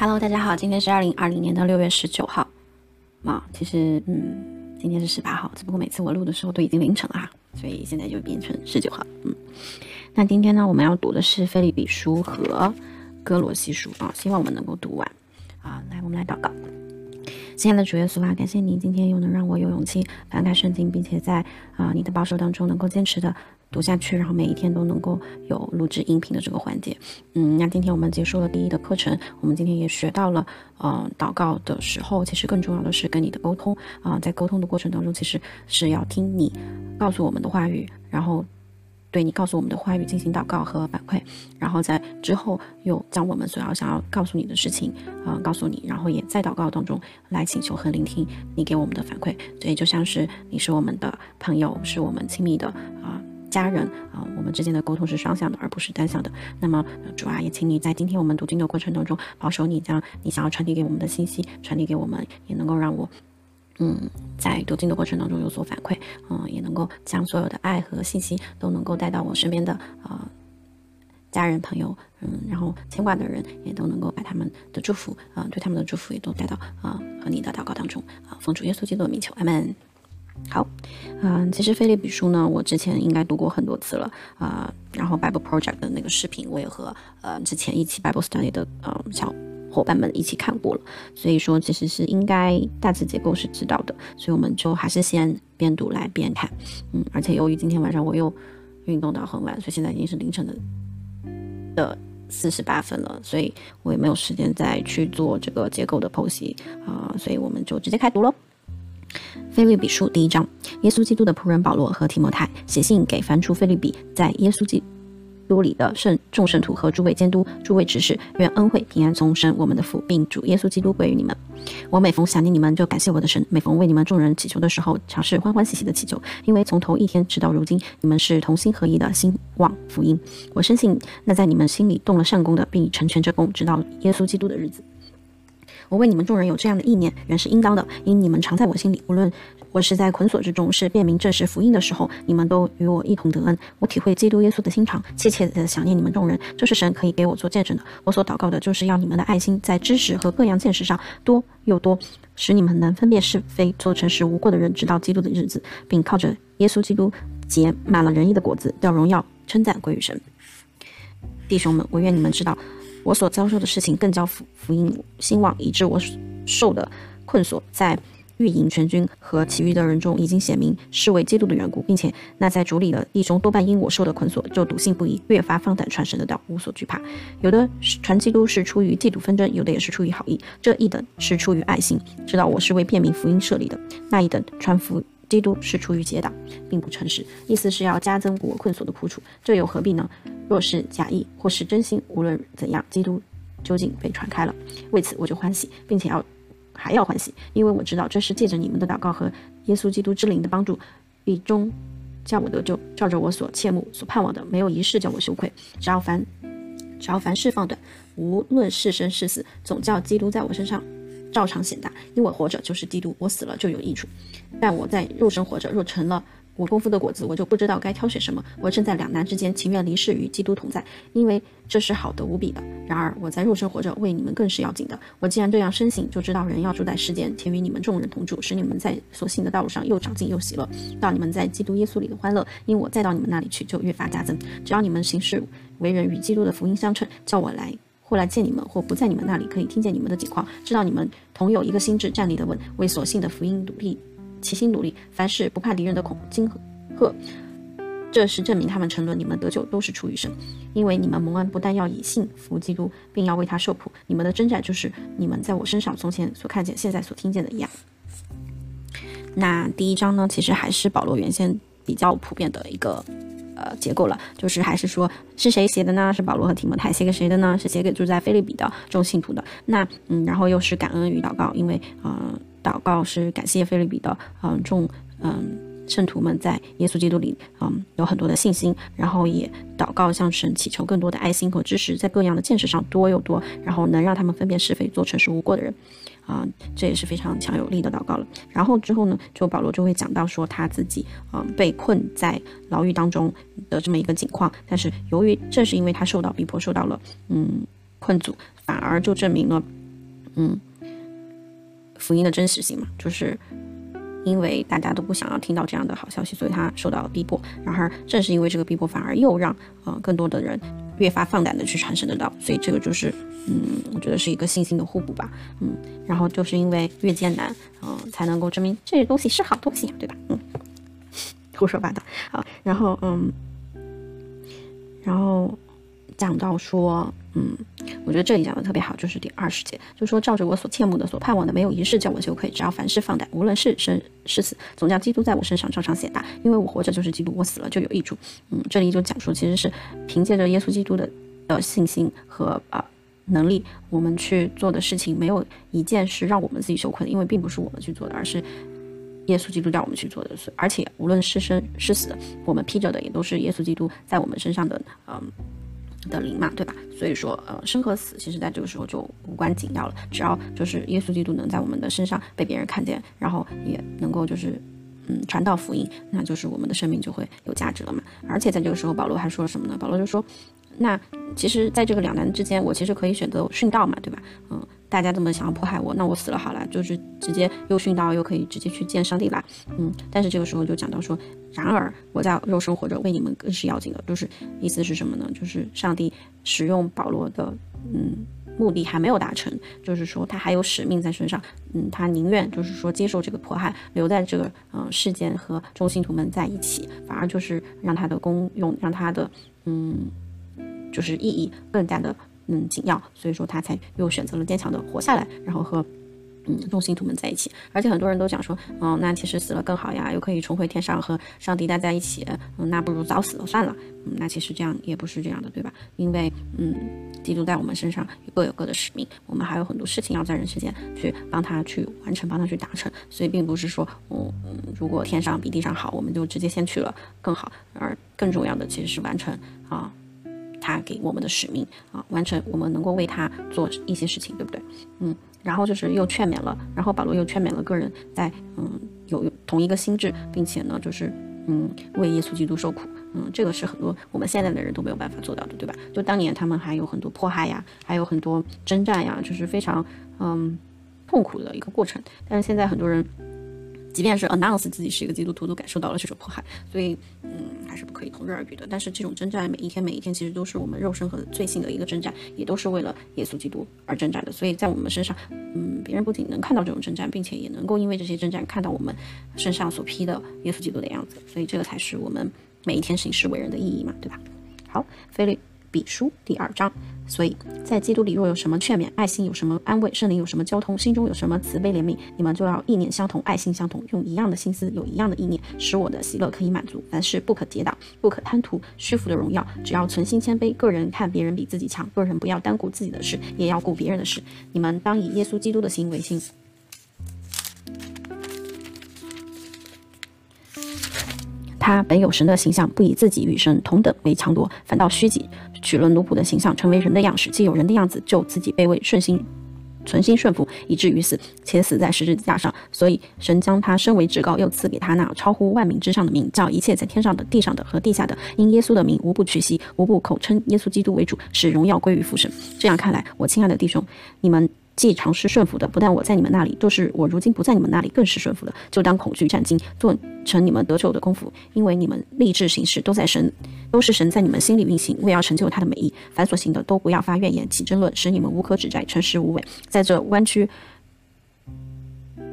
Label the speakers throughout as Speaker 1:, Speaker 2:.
Speaker 1: Hello，大家好，今天是二零二零年的六月十九号。啊，其实，嗯，今天是十八号，只不过每次我录的时候都已经凌晨了哈，所以现在就变成十九号。嗯，那今天呢，我们要读的是《菲利比书》和《哥罗西书》啊，希望我们能够读完。啊，来，我们来祷告。亲爱的主耶稣啊，感谢你今天又能让我有勇气翻开圣经，并且在啊你的保守当中能够坚持的。读下去，然后每一天都能够有录制音频的这个环节。嗯，那今天我们结束了第一的课程，我们今天也学到了，呃，祷告的时候，其实更重要的是跟你的沟通啊，在沟通的过程当中，其实是要听你告诉我们的话语，然后对你告诉我们的话语进行祷告和反馈，然后在之后又将我们所要想要告诉你的事情啊告诉你，然后也在祷告当中来请求和聆听你给我们的反馈。所以就像是你是我们的朋友，是我们亲密的啊。家人啊，我们之间的沟通是双向的，而不是单向的。那么主啊，也请你在今天我们读经的过程当中，保守你将你想要传递给我们的信息传递给我们，也能够让我，嗯，在读经的过程当中有所反馈，嗯，也能够将所有的爱和信息都能够带到我身边的啊家人朋友，嗯，然后牵挂的人也都能够把他们的祝福啊，对他们的祝福也都带到啊和你的祷告当中啊，奉主耶稣基督的名求，阿门。好，嗯，其实《菲利比书》呢，我之前应该读过很多次了啊。然后 Bible Project 的那个视频，我也和呃之前一起 Bible Study 的呃小伙伴们一起看过了，所以说其实是应该大致结构是知道的。所以我们就还是先边读来边看，嗯，而且由于今天晚上我又运动到很晚，所以现在已经是凌晨的的四十八分了，所以我也没有时间再去做这个结构的剖析啊，所以我们就直接开读喽。菲律比书第一章，耶稣基督的仆人保罗和提摩太写信给凡出菲律比在耶稣基督里的圣众圣徒和诸位监督、诸位执事，愿恩惠平安从神我们的父，并主耶稣基督归于你们。我每逢想念你们，就感谢我的神；每逢为你们众人祈求的时候，常是欢欢喜喜的祈求，因为从头一天直到如今，你们是同心合一的兴旺福音。我深信那在你们心里动了善功的，并成全这功，直到耶稣基督的日子。我为你们众人有这样的意念，原是应当的，因你们常在我心里。无论我是在捆锁之中，是辨明这是福音的时候，你们都与我一同得恩。我体会基督耶稣的心肠，切切的想念你们众人。这是神可以给我做见证的。我所祷告的，就是要你们的爱心在知识和各样见识上多又多，使你们能分辨是非，做诚实无过的人，直到基督的日子，并靠着耶稣基督结满了仁义的果子，叫荣耀称赞归于神。弟兄们，我愿你们知道。我所遭受的事情更叫福福音兴旺，以致我受的困锁，在御营全军和其余的人中已经显明是为基督的缘故，并且那在主里的弟兄多半因我受的捆锁，就笃信不疑，越发放胆传神的道，无所惧怕。有的传基督是出于嫉妒纷争，有的也是出于好意。这一等是出于爱心，知道我是为便民福音设立的；那一等传福。基督是出于结党，并不诚实，意思是要加增我困锁的苦楚，这又何必呢？若是假意或是真心，无论怎样，基督究竟被传开了，为此我就欢喜，并且要还要欢喜，因为我知道这是借着你们的祷告和耶稣基督之灵的帮助，必终叫我得救，照着我所切慕、所盼望的，没有一事叫我羞愧。只要凡只要凡事放短，无论是生是死，总叫基督在我身上。照常显大，因我活着就是基督，我死了就有益处。但我在肉身活着，若成了我功夫的果子，我就不知道该挑选什么。我正在两难之间，情愿离世与基督同在，因为这是好的无比的。然而我在肉身活着，为你们更是要紧的。我既然这样深信，就知道人要住在世间，且与你们众人同住，使你们在所信的道路上又长进又喜乐，到你们在基督耶稣里的欢乐。因我再到你们那里去，就越发加增。只要你们行事为人与基督的福音相称，叫我来。或来见你们，或不在你们那里，可以听见你们的情况，知道你们同有一个心智，站立的稳，为所信的福音努力，齐心努力，凡事不怕敌人的恐惊吓。这是证明他们沉沦，你们得救都是出于神，因为你们蒙恩不但要以信服基督，并要为他受苦。你们的征战就是你们在我身上从前所看见、现在所听见的一样。那第一章呢，其实还是保罗原先比较普遍的一个。呃，结构了，就是还是说是谁写的呢？是保罗和提摩太写给谁的呢？是写给住在菲利比的众信徒的。那嗯，然后又是感恩与祷告，因为嗯，祷告是感谢菲律比的嗯众嗯圣徒们在耶稣基督里嗯有很多的信心，然后也祷告向神祈求更多的爱心和支持，在各样的见识上多又多，然后能让他们分辨是非，做诚实无过的人。啊，这也是非常强有力的祷告了。然后之后呢，就保罗就会讲到说他自己嗯被困在牢狱当中的这么一个情况。但是由于正是因为他受到逼迫，受到了嗯困阻，反而就证明了嗯，福音的真实性嘛，就是因为大家都不想要听到这样的好消息，所以他受到了逼迫。然而，正是因为这个逼迫，反而又让呃更多的人越发放胆的去传神的道。所以这个就是，嗯，我觉得是一个信心的互补吧。嗯，然后就是因为越艰难，嗯，才能够证明这些东西是好东西，对吧？嗯，胡说八道。好，然后嗯，然后讲到说。嗯，我觉得这里讲的特别好，就是第二十节，就说照着我所切慕的、所盼望的，没有一事叫我羞愧。只要凡事放胆，无论是生是死，总叫基督在我身上照常显大。因为我活着就是基督，我死了就有益处。嗯，这里就讲述其实是凭借着耶稣基督的的信心和啊能力，我们去做的事情，没有一件是让我们自己羞愧的，因为并不是我们去做的，而是耶稣基督叫我们去做的。而且无论是生是死，我们披着的也都是耶稣基督在我们身上的嗯。的灵嘛，对吧？所以说，呃，生和死，其实在这个时候就无关紧要了。只要就是耶稣基督能在我们的身上被别人看见，然后也能够就是，嗯，传道福音，那就是我们的生命就会有价值了嘛。而且在这个时候，保罗还说了什么呢？保罗就说，那其实在这个两难之间，我其实可以选择殉道嘛，对吧？嗯。大家这么想要迫害我，那我死了好了，就是直接又殉道，又可以直接去见上帝啦。嗯，但是这个时候就讲到说，然而我在肉身活着，为你们更是要紧的。就是意思是什么呢？就是上帝使用保罗的，嗯，目的还没有达成，就是说他还有使命在身上。嗯，他宁愿就是说接受这个迫害，留在这个嗯世间和众信徒们在一起，反而就是让他的功用，让他的嗯，就是意义更加的。嗯，紧要，所以说他才又选择了坚强的活下来，然后和嗯众信徒们在一起。而且很多人都讲说，嗯，那其实死了更好呀，又可以重回天上和上帝待在一起。嗯，那不如早死了算了。嗯，那其实这样也不是这样的，对吧？因为嗯，基督在我们身上各有各的使命，我们还有很多事情要在人世间去帮他去完成，帮他去达成。所以并不是说，嗯嗯，如果天上比地上好，我们就直接先去了更好。而更重要的其实是完成啊。他给我们的使命啊，完成我们能够为他做一些事情，对不对？嗯，然后就是又劝勉了，然后保罗又劝勉了个人在嗯有同一个心智，并且呢就是嗯为耶稣基督受苦，嗯，这个是很多我们现在的人都没有办法做到的，对吧？就当年他们还有很多迫害呀，还有很多征战呀，就是非常嗯痛苦的一个过程，但是现在很多人。即便是 announce 自己是一个基督徒，都感受到了这种迫害，所以，嗯，还是不可以同日而语的。但是这种征战，每一天每一天，其实都是我们肉身和罪性的一个征战，也都是为了耶稣基督而征战的。所以在我们身上，嗯，别人不仅能看到这种征战，并且也能够因为这些征战看到我们身上所披的耶稣基督的样子。所以这个才是我们每一天行事为人的意义嘛，对吧？好，菲利。比书第二章，所以在基督里若有什么劝勉，爱心有什么安慰，圣灵有什么交通，心中有什么慈悲怜悯，你们就要意念相同，爱心相同，用一样的心思，有一样的意念，使我的喜乐可以满足。凡事不可跌倒，不可贪图虚浮的荣耀，只要存心谦卑。个人看别人比自己强，个人不要单顾自己的事，也要顾别人的事。你们当以耶稣基督的心为心。他本有神的形象，不以自己与神同等为强夺，反倒虚己。取了奴仆的形象，成为人的样式，既有人的样子，就自己卑微，顺心，存心顺服，以至于死，且死在十字架上。所以神将他升为至高，又赐给他那超乎万民之上的名，叫一切在天上的、地上的和地下的，因耶稣的名，无不屈膝，无不口称耶稣基督为主，使荣耀归于父神。这样看来，我亲爱的弟兄，你们。既尝试顺服的，不但我在你们那里，就是我如今不在你们那里，更是顺服的。就当恐惧战惊，做成你们得救的功夫，因为你们立志行事都在神，都是神在你们心里运行，为要成就他的美意。凡所行的，都不要发怨言，起争论，使你们无可指摘，诚实无伪。在这弯曲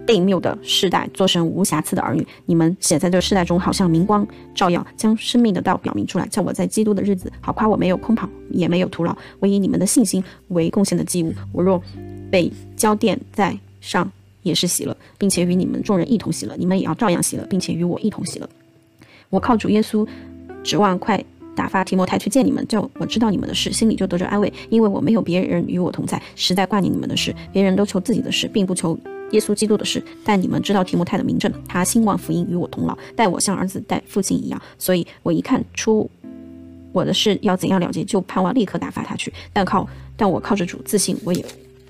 Speaker 1: 悖谬的世代，做成无瑕疵的儿女。你们写在这世代中，好像明光照耀，将生命的道表明出来，叫我在基督的日子好夸我没有空跑，也没有徒劳，我以你们的信心为贡献的祭物。我若被交奠在上也是喜乐，并且与你们众人一同喜乐。你们也要照样喜乐，并且与我一同喜乐。我靠主耶稣，指望快打发提摩太去见你们，叫我知道你们的事，心里就得着安慰。因为我没有别人与我同在，实在挂念你们的事。别人都求自己的事，并不求耶稣基督的事。但你们知道提摩太的名证，他兴旺福音与我同劳，待我像儿子待父亲一样。所以我一看出我的事要怎样了结，就盼望立刻打发他去。但靠但我靠着主自信，我也。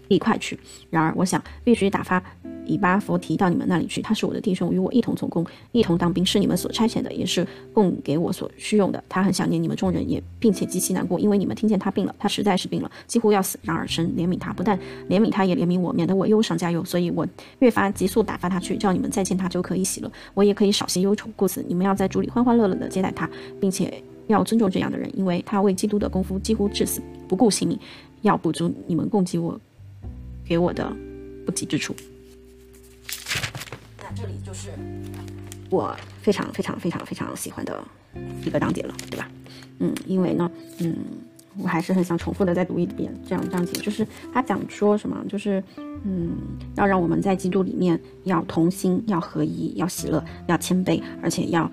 Speaker 1: 一块去。然而，我想必须打发以巴佛提到你们那里去，他是我的弟兄，与我一同从工，一同当兵，是你们所差遣的，也是供给我所需用的。他很想念你们众人，也并且极其难过，因为你们听见他病了，他实在是病了，几乎要死。然而神怜悯他，不但怜悯他，也怜悯我，免得我忧伤加忧。所以我越发急速打发他去，叫你们再见他就可以喜乐，我也可以少些忧愁。故此你们要在主里欢欢乐乐的接待他，并且要尊重这样的人，因为他为基督的功夫几乎至死，不顾性命，要补足你们供给我给我的不及之处。那这里就是我非常非常非常非常喜欢的一个章节了，对吧？嗯，因为呢，嗯，我还是很想重复的再读一遍这样章节，就是他讲说什么，就是嗯，要让我们在基督里面要同心，要合一，要喜乐，要谦卑，而且要。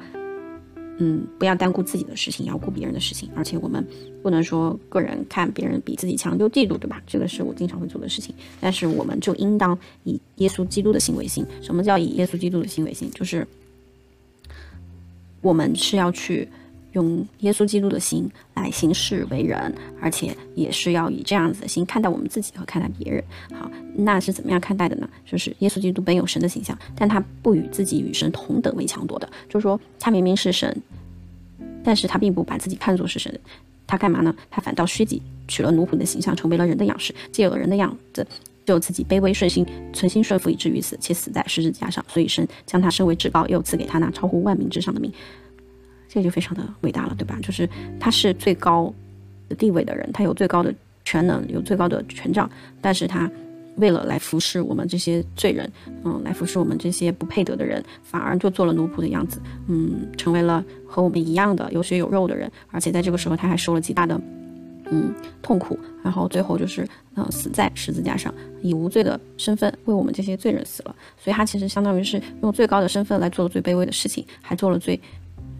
Speaker 1: 嗯，不要单顾自己的事情，要顾别人的事情。而且我们不能说个人看别人比自己强就嫉妒，对吧？这个是我经常会做的事情。但是我们就应当以耶稣基督的心为心。什么叫以耶稣基督的心为心？就是我们是要去用耶稣基督的心来行事为人，而且也是要以这样子的心看待我们自己和看待别人。好，那是怎么样看待的呢？就是耶稣基督本有神的形象，但他不与自己与神同等为强夺的，就是说他明明是神。但是他并不把自己看作是神，他干嘛呢？他反倒虚己，取了奴仆的形象，成为了人的样式，借了人的样子，就自己卑微顺心，存心顺服，以至于死，且死在十字架上。所以神将他升为至高，又赐给他那超乎万民之上的名，这就非常的伟大了，对吧？就是他是最高的地位的人，他有最高的全能，有最高的权杖，但是他。为了来服侍我们这些罪人，嗯，来服侍我们这些不配得的人，反而就做了奴仆的样子，嗯，成为了和我们一样的有血有肉的人，而且在这个时候他还受了极大的，嗯，痛苦，然后最后就是，嗯，死在十字架上，以无罪的身份为我们这些罪人死了，所以他其实相当于是用最高的身份来做了最卑微的事情，还做了最，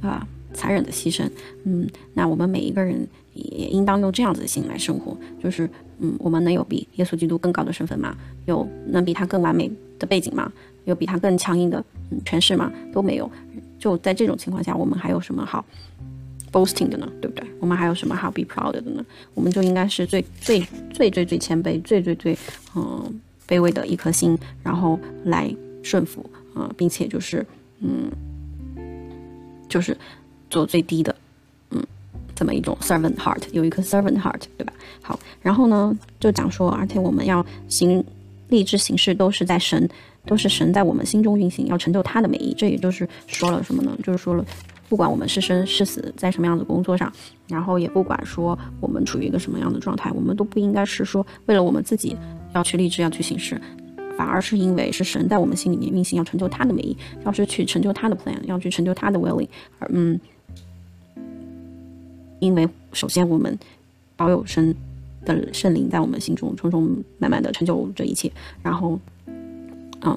Speaker 1: 啊，残忍的牺牲，嗯，那我们每一个人。也应当用这样子的心来生活，就是，嗯，我们能有比耶稣基督更高的身份吗？有能比他更完美的背景吗？有比他更强硬的嗯诠释吗？都没有。就在这种情况下，我们还有什么好 boasting 的呢？对不对？我们还有什么好 be proud 的呢？我们就应该是最最最最最谦卑、最最最嗯卑微的一颗心，然后来顺服，嗯，并且就是嗯，就是做最低的。嗯这么一种 servant heart，有一颗 servant heart，对吧？好，然后呢，就讲说，而且我们要行立志行事，都是在神，都是神在我们心中运行，要成就他的美意。这也就是说了什么呢？就是说了，不管我们是生是死，在什么样的工作上，然后也不管说我们处于一个什么样的状态，我们都不应该是说为了我们自己要去立志要去行事，反而是因为是神在我们心里面运行，要成就他的美意，要是去成就他的 plan，要去成就他的 willing，而嗯。因为首先我们保有神的圣灵在我们心中匆匆慢慢的成就这一切，然后，嗯，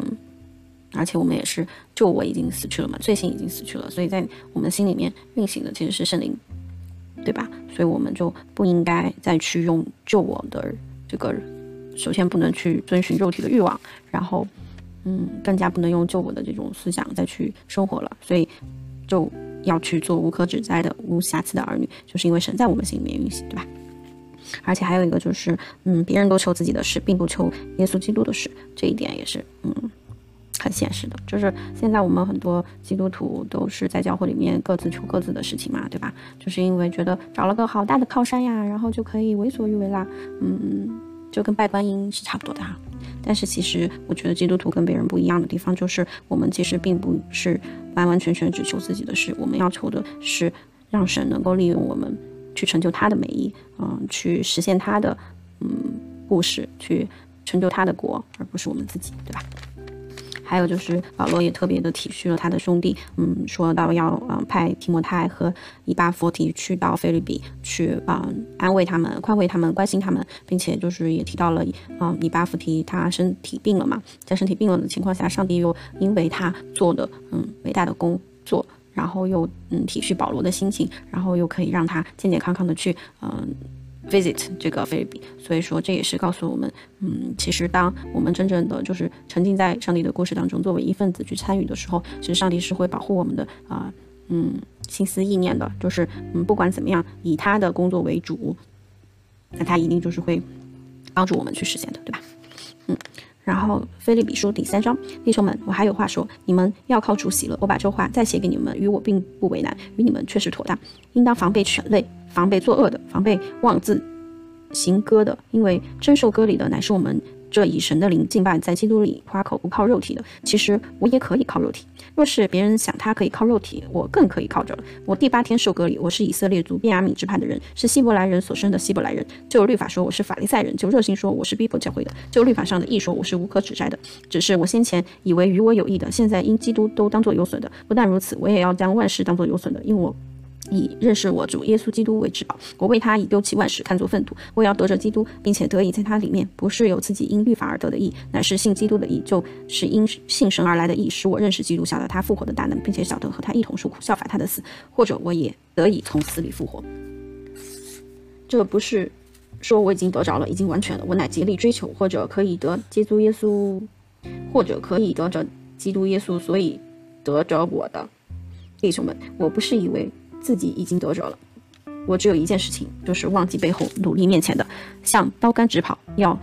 Speaker 1: 而且我们也是救我已经死去了嘛，罪性已经死去了，所以在我们心里面运行的其实是圣灵，对吧？所以我们就不应该再去用救我的这个，首先不能去遵循肉体的欲望，然后，嗯，更加不能用救我的这种思想再去生活了，所以就。要去做无可指摘的、无瑕疵的儿女，就是因为神在我们心里面运行，对吧？而且还有一个就是，嗯，别人都求自己的事，并不求耶稣基督的事，这一点也是，嗯，很现实的。就是现在我们很多基督徒都是在教会里面各自求各自的事情嘛，对吧？就是因为觉得找了个好大的靠山呀，然后就可以为所欲为啦，嗯。就跟拜观音是差不多的哈，但是其实我觉得基督徒跟别人不一样的地方就是，我们其实并不是完完全全只求自己的事，我们要求的是让神能够利用我们去成就他的美意，嗯，去实现他的嗯故事，去成就他的国，而不是我们自己，对吧？还有就是保罗也特别的体恤了他的兄弟，嗯，说到要嗯派提摩太和以巴弗提去到菲律宾去嗯安慰他们、宽慰他们、关心他们，并且就是也提到了嗯以巴弗提他身体病了嘛，在身体病了的情况下，上帝又因为他做的嗯伟大的工作，然后又嗯体恤保罗的心情，然后又可以让他健健康康的去嗯。Visit 这个菲律宾，所以说这也是告诉我们，嗯，其实当我们真正的就是沉浸在上帝的故事当中，作为一份子去参与的时候，其实上帝是会保护我们的啊，嗯，心思意念的，就是嗯，不管怎么样，以他的工作为主，那他一定就是会帮助我们去实现的，对吧？嗯，然后菲利比书第三章，弟兄们，我还有话说，你们要靠主喜乐。我把这话再写给你们，与我并不为难，与你们确实妥当。应当防备犬类，防备作恶的，防备妄自行歌的，因为真受割礼的乃是我们。这以神的灵敬拜，在基督里夸口不靠肉体的，其实我也可以靠肉体。若是别人想他可以靠肉体，我更可以靠着了。我第八天受割礼，我是以色列族便雅悯支派的人，是希伯来人所生的希伯来人。就律法说我是法利赛人，就热心说我是逼迫教会的。就律法上的义说我是无可指摘的。只是我先前以为与我有益的，现在因基督都当作有损的。不但如此，我也要将万事当作有损的，因为我。以认识我主耶稣基督为至宝，我为他以丢弃万事，看作粪土。我要得着基督，并且得以在他里面，不是有自己因律法而得的义，乃是信基督的义，就是因信神而来的义，使我认识基督，晓得他复活的大能，并且晓得和他一同受苦，效法他的死，或者我也得以从死里复活。这不是说我已经得着了，已经完全了，我乃竭力追求，或者可以得基督耶稣，或者可以得着基督耶稣，所以得着我的弟兄们，我不是以为。自己已经得着了，我只有一件事情，就是忘记背后，努力面前的，向刀杆直跑，要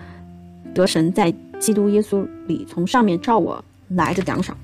Speaker 1: 得神在基督耶稣里从上面照我来的奖赏。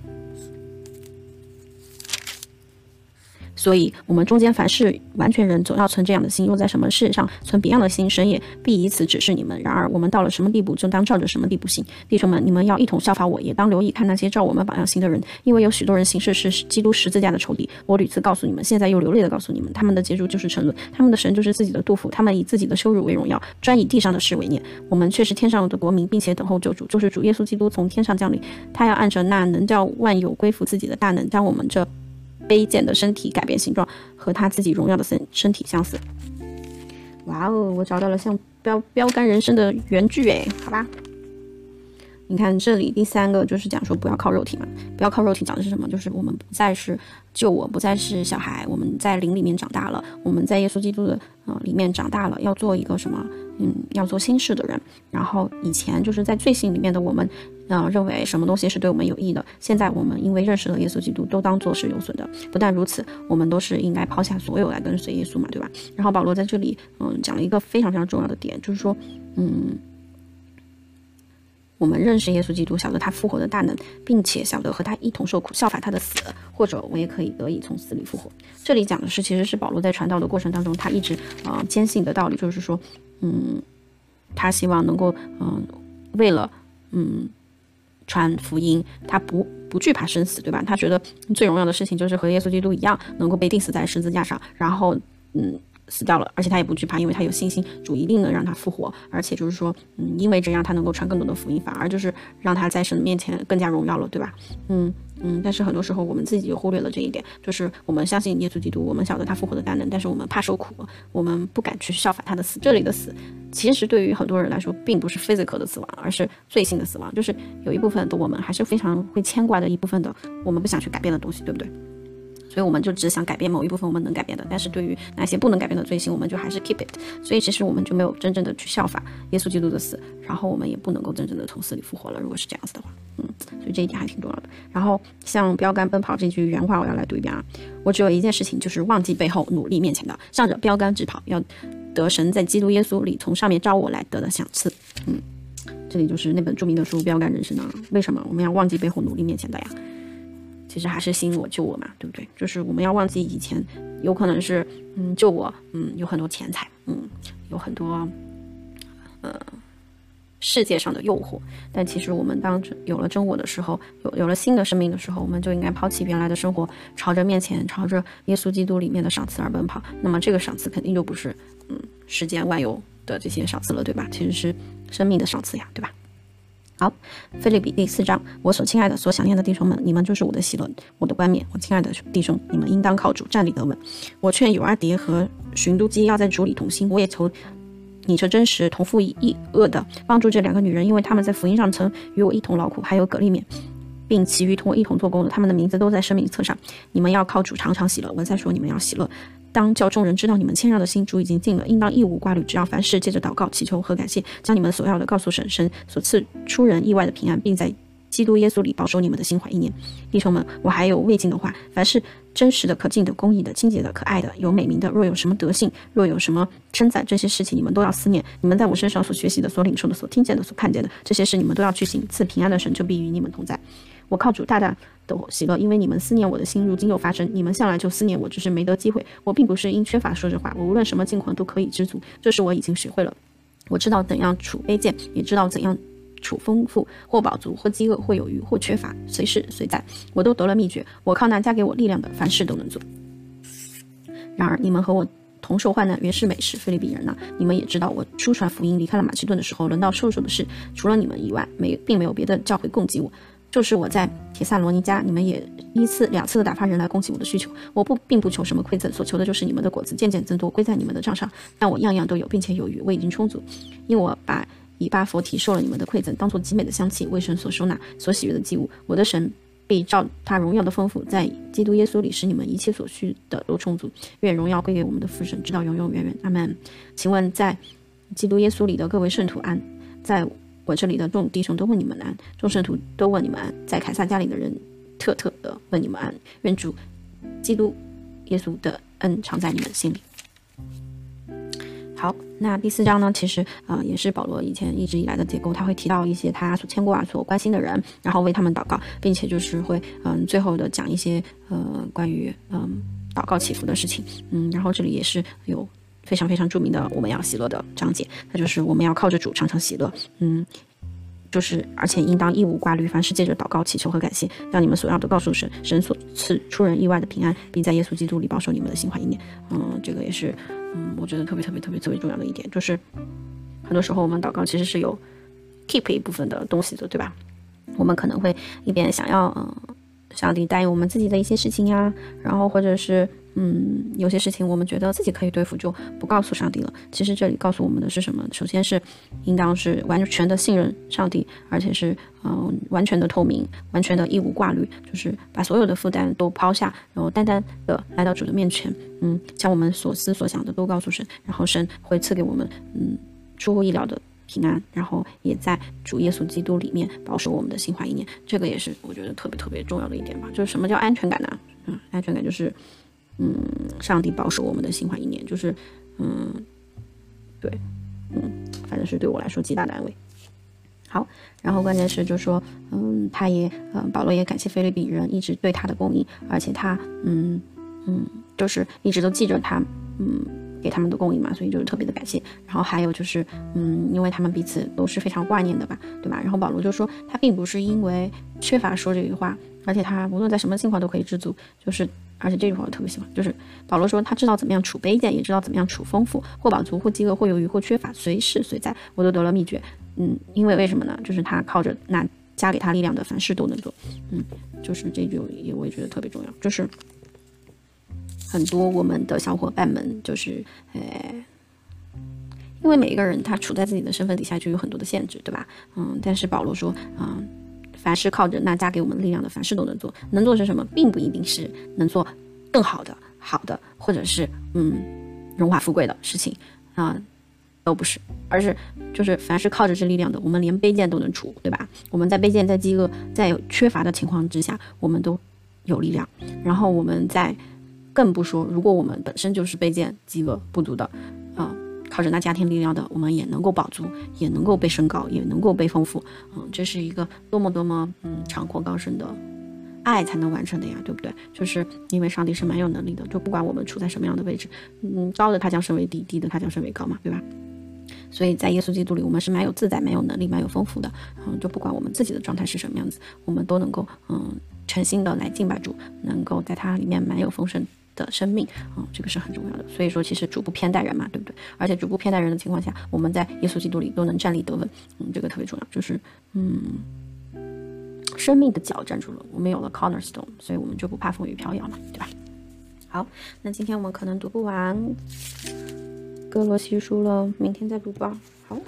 Speaker 1: 所以，我们中间凡是完全人，总要存这样的心；又在什么事上存别样的心，神也必以此指示你们。然而，我们到了什么地步，就当照着什么地步行。弟兄们，你们要一同效法我，也当留意看那些照我们榜样行的人，因为有许多人行事。是基督十字架的仇敌。我屡次告诉你们，现在又流泪的告诉你们，他们的结局就是沉沦，他们的神就是自己的杜甫，他们以自己的羞辱为荣耀，专以地上的事。为念。我们却是天上的国民，并且等候救主，就是主耶稣基督从天上降临。他要按着那能叫万有归附自己的大能，将我们这。卑贱的身体改变形状，和他自己荣耀的身身体相似。哇哦，我找到了像标标杆人生的原句诶，好吧。你看这里第三个就是讲说不要靠肉体嘛，不要靠肉体讲的是什么？就是我们不再是救我，不再是小孩，我们在灵里面长大了，我们在耶稣基督的呃里面长大了，要做一个什么？嗯，要做新事的人。然后以前就是在罪性里面的我们，呃，认为什么东西是对我们有益的。现在我们因为认识了耶稣基督，都当做是有损的。不但如此，我们都是应该抛下所有来跟随耶稣嘛，对吧？然后保罗在这里，嗯，讲了一个非常非常重要的点，就是说，嗯。我们认识耶稣基督，晓得他复活的大能，并且晓得和他一同受苦，效法他的死，或者我也可以得以从死里复活。这里讲的是，其实是保罗在传道的过程当中，他一直啊坚信的道理，就是说，嗯，他希望能够，嗯，为了，嗯，传福音，他不不惧怕生死，对吧？他觉得最荣耀的事情就是和耶稣基督一样，能够被钉死在十字架上，然后，嗯。死掉了，而且他也不惧怕，因为他有信心，主一定能让他复活。而且就是说，嗯，因为这样他能够传更多的福音，反而就是让他在神面前更加荣耀了，对吧？嗯嗯。但是很多时候我们自己就忽略了这一点，就是我们相信耶稣基督，我们晓得他复活的大能，但是我们怕受苦，我们不敢去效法他的死。这里的死，其实对于很多人来说，并不是 physical 的死亡，而是罪性的死亡，就是有一部分的我们还是非常会牵挂的一部分的，我们不想去改变的东西，对不对？所以我们就只想改变某一部分我们能改变的，但是对于那些不能改变的罪行，我们就还是 keep it。所以其实我们就没有真正的去效法耶稣基督的死，然后我们也不能够真正的从死里复活了。如果是这样子的话，嗯，所以这一点还挺重要的。然后像标杆奔跑这句原话，我要来读一遍啊。我只有一件事情，就是忘记背后，努力面前的，向着标杆直跑，要得神在基督耶稣里从上面招我来得的赏赐。嗯，这里就是那本著名的书《标杆人生》啊。为什么我们要忘记背后，努力面前的呀？其实还是新我救我嘛，对不对？就是我们要忘记以前，有可能是嗯救我，嗯有很多钱财，嗯有很多呃世界上的诱惑。但其实我们当有了真我的时候，有有了新的生命的时候，我们就应该抛弃原来的生活，朝着面前，朝着耶稣基督里面的赏赐而奔跑。那么这个赏赐肯定就不是嗯世间万有的这些赏赐了，对吧？其实是生命的赏赐呀，对吧？好，菲利比第四章，我所亲爱的、所想念的弟兄们，你们就是我的喜乐，我的冠冕。我亲爱的弟兄，你们应当靠主站立得稳。我劝友阿蝶和寻都基要在主里同心。我也求你这真实同父异恶的帮助这两个女人，因为他们在福音上曾与我一同劳苦。还有葛利冕，并其余同我一同做工的，他们的名字都在生命册上。你们要靠主常常喜乐。文再说，你们要喜乐。当叫众人知道你们谦让的心，主已经尽了，应当义无挂虑，只要凡事借着祷告、祈求和感谢，将你们所要的告诉神，神所赐出人意外的平安，并在基督耶稣里保守你们的心怀意念。弟兄们，我还有未尽的话，凡是真实的、可敬的、公义的、清洁的、可爱的、有美名的，若有什么德性，若有什么称赞，这些事情你们都要思念。你们在我身上所学习的、所领受的、所听见的、所看见的，这些事你们都要去行。赐平安的神就必与你们同在。我靠主大大的喜乐，因为你们思念我的心，如今又发生。你们向来就思念我，只是没得机会。我并不是因缺乏说这话，我无论什么境况都可以知足，这是我已经学会了。我知道怎样处卑贱，也知道怎样处丰富，或饱足，或饥饿，或有余，或缺乏，随时随在，我都得了秘诀。我靠那加给我力量的，凡事都能做。然而你们和我同受患难，原是美事。菲律宾人呐，你们也知道，我出传福音离开了马其顿的时候，轮到受受的事，除了你们以外，没并没有别的教会供给我。就是我在铁萨罗尼迦，你们也一次两次的打发人来供给我的需求。我不并不求什么馈赠，所求的就是你们的果子渐渐增多，归在你们的账上，但我样样都有，并且有余，我已经充足。因我把以巴佛提受了你们的馈赠，当做极美的香气，为神所收纳，所喜悦的祭物。我的神必照他荣耀的丰富，在基督耶稣里使你们一切所需的都充足。愿荣耀归给我们的父神，直到永永远远。阿门。请问在基督耶稣里的各位圣徒安，在。我这里的众弟兄都问你们安，众圣徒都问你们安，在凯撒家里的人特特的问你们安。愿主基督耶稣的恩常在你们心里。好，那第四章呢？其实啊，也是保罗以前一直以来的结构，他会提到一些他所牵挂、所关心的人，然后为他们祷告，并且就是会嗯，最后的讲一些呃关于嗯祷告祈福的事情。嗯，然后这里也是有。非常非常著名的我们要喜乐的章节，那就是我们要靠着主常常喜乐，嗯，就是而且应当义无挂虑，凡事借着祷告祈求和感谢，将你们所要的告诉神，神所赐出人意外的平安，并在耶稣基督里保守你们的心怀意念。嗯，这个也是，嗯，我觉得特别特别特别特别重要的一点，就是很多时候我们祷告其实是有 keep 一部分的东西的，对吧？我们可能会一边想要，嗯，上帝答应我们自己的一些事情呀，然后或者是。嗯，有些事情我们觉得自己可以对付，就不告诉上帝了。其实这里告诉我们的是什么？首先是应当是完全的信任上帝，而且是嗯完全的透明，完全的义无挂虑，就是把所有的负担都抛下，然后单单的来到主的面前，嗯，将我们所思所想的都告诉神，然后神会赐给我们嗯出乎意料的平安，然后也在主耶稣基督里面保守我们的心怀意念。这个也是我觉得特别特别重要的一点吧。就是什么叫安全感呢？嗯，安全感就是。嗯，上帝保守我们的心怀一念，就是，嗯，对，嗯，反正是对我来说极大的安慰。好，然后关键是就是说，嗯，他也，嗯，保罗也感谢菲律宾人一直对他的供应，而且他，嗯嗯，就是一直都记着他，嗯，给他们的供应嘛，所以就是特别的感谢。然后还有就是，嗯，因为他们彼此都是非常挂念的吧，对吧？然后保罗就说，他并不是因为缺乏说这句话，而且他无论在什么情况都可以知足，就是。而且这句话我特别喜欢，就是保罗说他知道怎么样处卑贱，也知道怎么样处丰富，或饱足，或饥饿，或有余，或缺乏，随时随在，我都得了秘诀。嗯，因为为什么呢？就是他靠着那加给他力量的，凡事都能做。嗯，就是这句也我也觉得特别重要。就是很多我们的小伙伴们，就是呃，因为每一个人他处在自己的身份底下就有很多的限制，对吧？嗯，但是保罗说，嗯。凡是靠着那加给我们力量的，凡事都能做。能做是什么，并不一定是能做更好的、好的，或者是嗯荣华富贵的事情啊，都不是，而是就是凡是靠着这力量的，我们连卑贱都能处，对吧？我们在卑贱、在饥饿、在缺乏的情况之下，我们都有力量。然后我们在更不说，如果我们本身就是卑贱、饥饿、不足的啊。靠着那家庭力量的，我们也能够饱足，也能够被升高，也能够被丰富。嗯，这是一个多么多么嗯长阔高深的爱才能完成的呀，对不对？就是因为上帝是蛮有能力的，就不管我们处在什么样的位置，嗯，高的他将升为低，低的他将升为高嘛，对吧？所以在耶稣基督里，我们是蛮有自在、蛮有能力、蛮有丰富的。嗯，就不管我们自己的状态是什么样子，我们都能够嗯诚心的来敬拜主，能够在他里面蛮有丰盛。的生命，嗯，这个是很重要的。所以说，其实主不偏待人嘛，对不对？而且主不偏待人的情况下，我们在耶稣基督里都能站立得稳，嗯，这个特别重要。就是，嗯，生命的脚站住了，我们有了 cornerstone，所以我们就不怕风雨飘摇嘛，对吧？好，那今天我们可能读不完哥罗西书了，明天再读吧。好，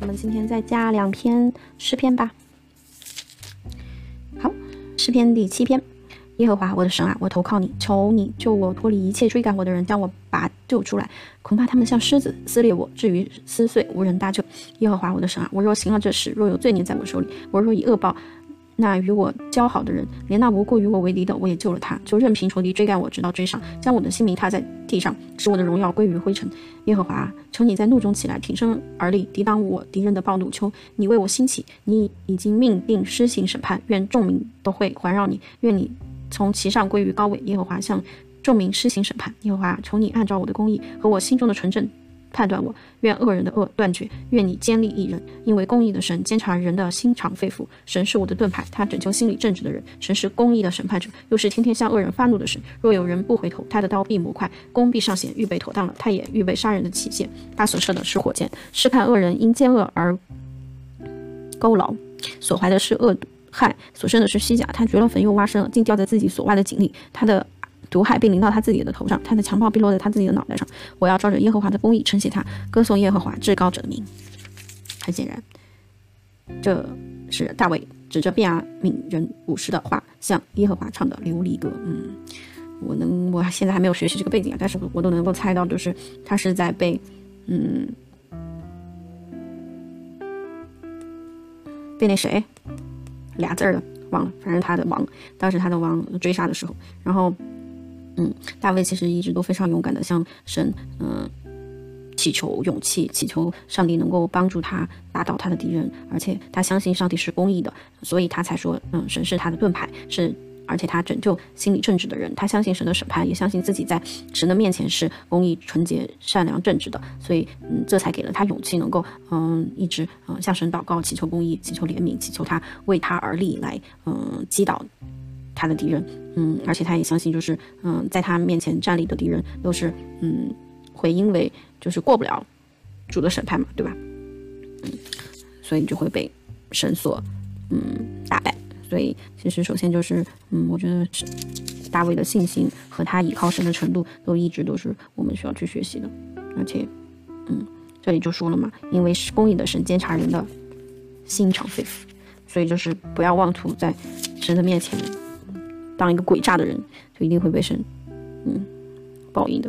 Speaker 1: 我们今天再加两篇诗篇吧。好，诗篇第七篇。耶和华我的神啊，我投靠你，求你救我脱离一切追赶我的人，将我拔救出来。恐怕他们像狮子撕裂我，至于撕碎，无人搭救。耶和华我的神啊，我若行了这事，若有罪孽在我手里，我若以恶报那与我交好的人，连那无故与我为敌的，我也救了他，就任凭仇敌追赶我，直到追上，将我的性命踏在地上，使我的荣耀归于灰尘。耶和华，求你在怒中起来，挺身而立，抵挡我敌人的暴怒。求你为我兴起，你已经命定施行审判，愿众民都会环绕你，愿你从其上归于高位。耶和华向众民施行审判。耶和华，求你按照我的公义和我心中的纯正。判断我，愿恶人的恶断绝，愿你坚立一人，因为公义的神监察人的心肠肺腑。神是我的盾牌，他拯救心里正直的人。神是公义的审判者，又是天天向恶人发怒的神。若有人不回头，他的刀必磨快，弓必上弦，预备妥当了。他也预备杀人的器械，他所射的是火箭。试看恶人因奸恶而勾牢，所怀的是恶毒害，所生的是虚甲。他掘了坟又挖深了，竟掉在自己所挖的井里。他的。毒害并淋到他自己的头上，他的强暴并落在他自己的脑袋上。我要照着耶和华的公义称谢他，歌颂耶和华至高者的名。很显然，这是大卫指着便雅悯人武士的话向耶和华唱的流离歌。嗯，我能，我现在还没有学习这个背景啊，但是我都能够猜到，就是他是在被，嗯，被那谁俩字儿的忘了，反正他的王，当时他的王追杀的时候，然后。嗯，大卫其实一直都非常勇敢的向神，嗯，祈求勇气，祈求上帝能够帮助他打倒他的敌人，而且他相信上帝是公义的，所以他才说，嗯，神是他的盾牌，是，而且他拯救心理正直的人，他相信神的审判，也相信自己在神的面前是公义、纯洁、善良、正直的，所以，嗯，这才给了他勇气，能够，嗯，一直，嗯，向神祷告，祈求公义，祈求怜悯，祈求他为他而立，来，嗯，击倒。他的敌人，嗯，而且他也相信，就是嗯，在他面前站立的敌人都是嗯，会因为就是过不了主的审判嘛，对吧？嗯，所以你就会被神所嗯打败。所以其实首先就是嗯，我觉得是大卫的信心和他倚靠神的程度都一直都是我们需要去学习的。而且嗯，这里就说了嘛，因为是公义的神监察人的心肠肺腑，所以就是不要妄图在神的面前。当一个诡诈的人，就一定会被神，嗯，报应的。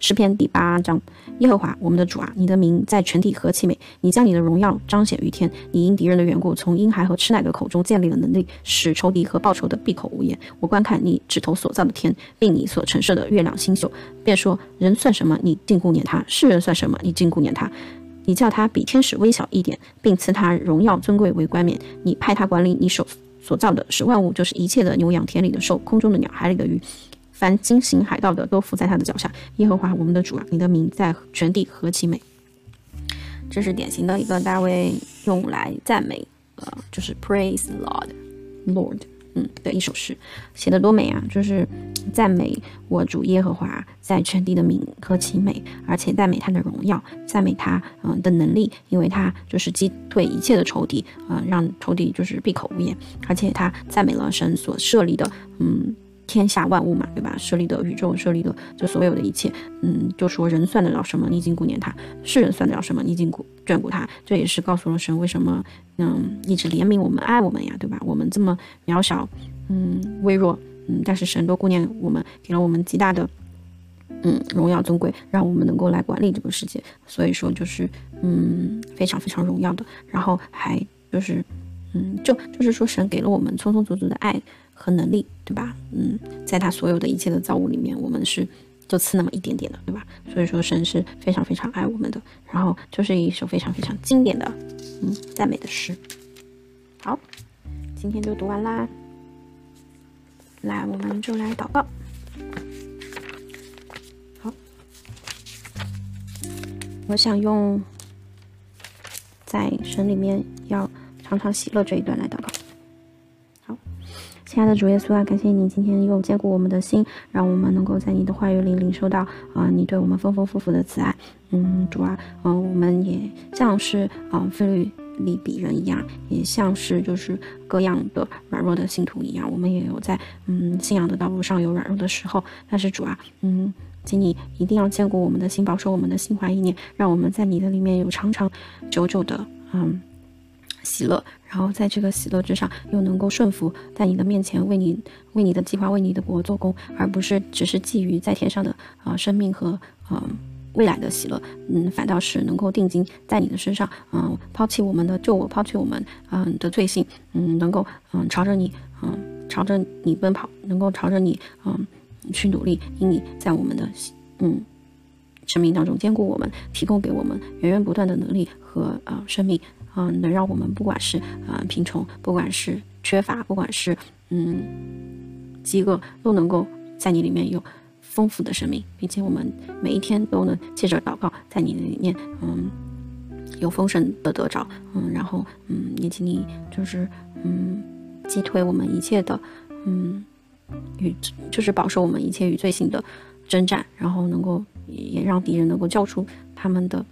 Speaker 1: 诗篇第八章，耶和华我们的主啊，你的名在全体何其美！你将你的荣耀彰显于天，你因敌人的缘故，从婴孩和吃奶的口中建立了能力，使仇敌和报仇的闭口无言。我观看你指头所造的天，并你所陈设的月亮星宿，便说：人算什么？你竟顾念他；世人算什么？你竟顾念他？你叫他比天使微小一点，并赐他荣耀尊贵为冠冕。你派他管理你手。所造的是万物，就是一切的牛羊、田里的兽、空中的鸟、海里的鱼，凡经行海盗的都伏在他的脚下。耶和华我们的主啊，你的名在全地何其美！这是典型的一个大卫用来赞美，呃，就是 praise Lord，Lord。嗯的一首诗，写的多美啊！就是赞美我主耶和华在全地的名和其美，而且赞美他的荣耀，赞美他嗯的能力，因为他就是击退一切的仇敌，嗯，让仇敌就是闭口无言，而且他赞美了神所设立的嗯。天下万物嘛，对吧？设立的宇宙，设立的就所有的一切，嗯，就说人算得了什么？你已经顾念他；世人算得了什么？你已经顾眷顾他。这也是告诉了神为什么，嗯，一直怜悯我们、爱我们呀，对吧？我们这么渺小，嗯，微弱，嗯，但是神都顾念我们，给了我们极大的，嗯，荣耀尊贵，让我们能够来管理这个世界。所以说，就是嗯，非常非常荣耀的。然后还就是，嗯，就就是说，神给了我们充充足足的爱。和能力，对吧？嗯，在他所有的一切的造物里面，我们是就次那么一点点的，对吧？所以说神是非常非常爱我们的。然后就是一首非常非常经典的，嗯，赞美的诗。好，今天就读完啦。来，我们就来祷告。好，我想用在神里面要常常喜乐这一段来祷告。亲爱的主耶稣啊，感谢你今天又坚固我们的心，让我们能够在你的话语里领受到啊，你对我们丰丰富富的慈爱。嗯，主啊，嗯，我们也像是啊，菲律利比人一样，也像是就是各样的软弱的信徒一样，我们也有在嗯信仰的道路上有软弱的时候。但是主啊，嗯，请你一定要坚固我们的心，保守我们的心怀意念，让我们在你的里面有长长久久的嗯。喜乐，然后在这个喜乐之上，又能够顺服在你的面前，为你为你的计划，为你的国做工，而不是只是觊觎在天上的啊生命和啊未来的喜乐，嗯，反倒是能够定睛在你的身上，嗯，抛弃我们的救我，抛弃我们，嗯的罪性，嗯，能够，嗯，朝着你，嗯，朝着你奔跑，能够朝着你，嗯，去努力，因你在我们的，嗯，生命当中兼顾我们，提供给我们源源不断的能力和呃生命，嗯，能让我们不管是呃贫穷，不管是缺乏，不管是嗯饥饿，都能够在你里面有。丰富的生命，并且我们每一天都能借着祷告，在你的里面，嗯，有丰盛的得着，嗯，然后，嗯，也请你就是，嗯，击退我们一切的，嗯，与就是保守我们一切与罪行的征战，然后能够也让敌人能够交出他们的，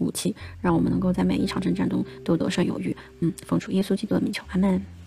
Speaker 1: 武器，让我们能够在每一场征战中都得胜有余，嗯，奉主耶稣基督的名求，阿门。